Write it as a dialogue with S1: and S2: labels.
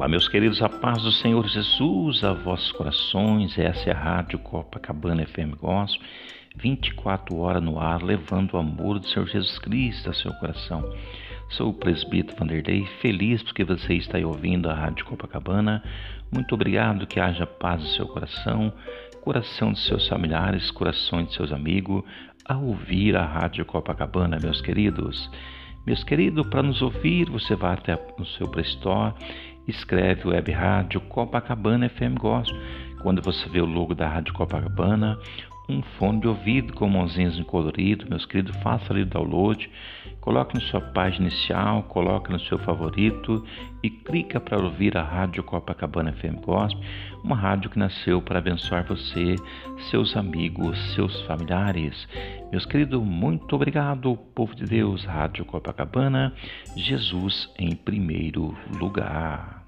S1: Olá, meus queridos, a paz do Senhor Jesus a vossos corações. Essa é a Rádio Copacabana FM Gospel, 24 horas no ar, levando o amor do Senhor Jesus Cristo a seu coração. Sou o presbítero Vanderlei, feliz porque você está aí ouvindo a Rádio Copacabana. Muito obrigado, que haja paz no seu coração, coração dos seus familiares, coração de seus amigos, a ouvir a Rádio Copacabana, meus queridos. Meus queridos, para nos ouvir, você vai até no seu Play Store escreve Web Rádio Copacabana FM Gospel. Quando você vê o logo da Rádio Copacabana, um fone de ouvido com mãozinhas colorido, meus queridos, faça ali o download, coloque na sua página inicial, coloque no seu favorito e clica para ouvir a Rádio Copacabana FM Gospel, uma rádio que nasceu para abençoar você, seus amigos, seus familiares. Meus queridos, muito obrigado, povo de Deus, Rádio Copacabana, Jesus em primeiro lugar.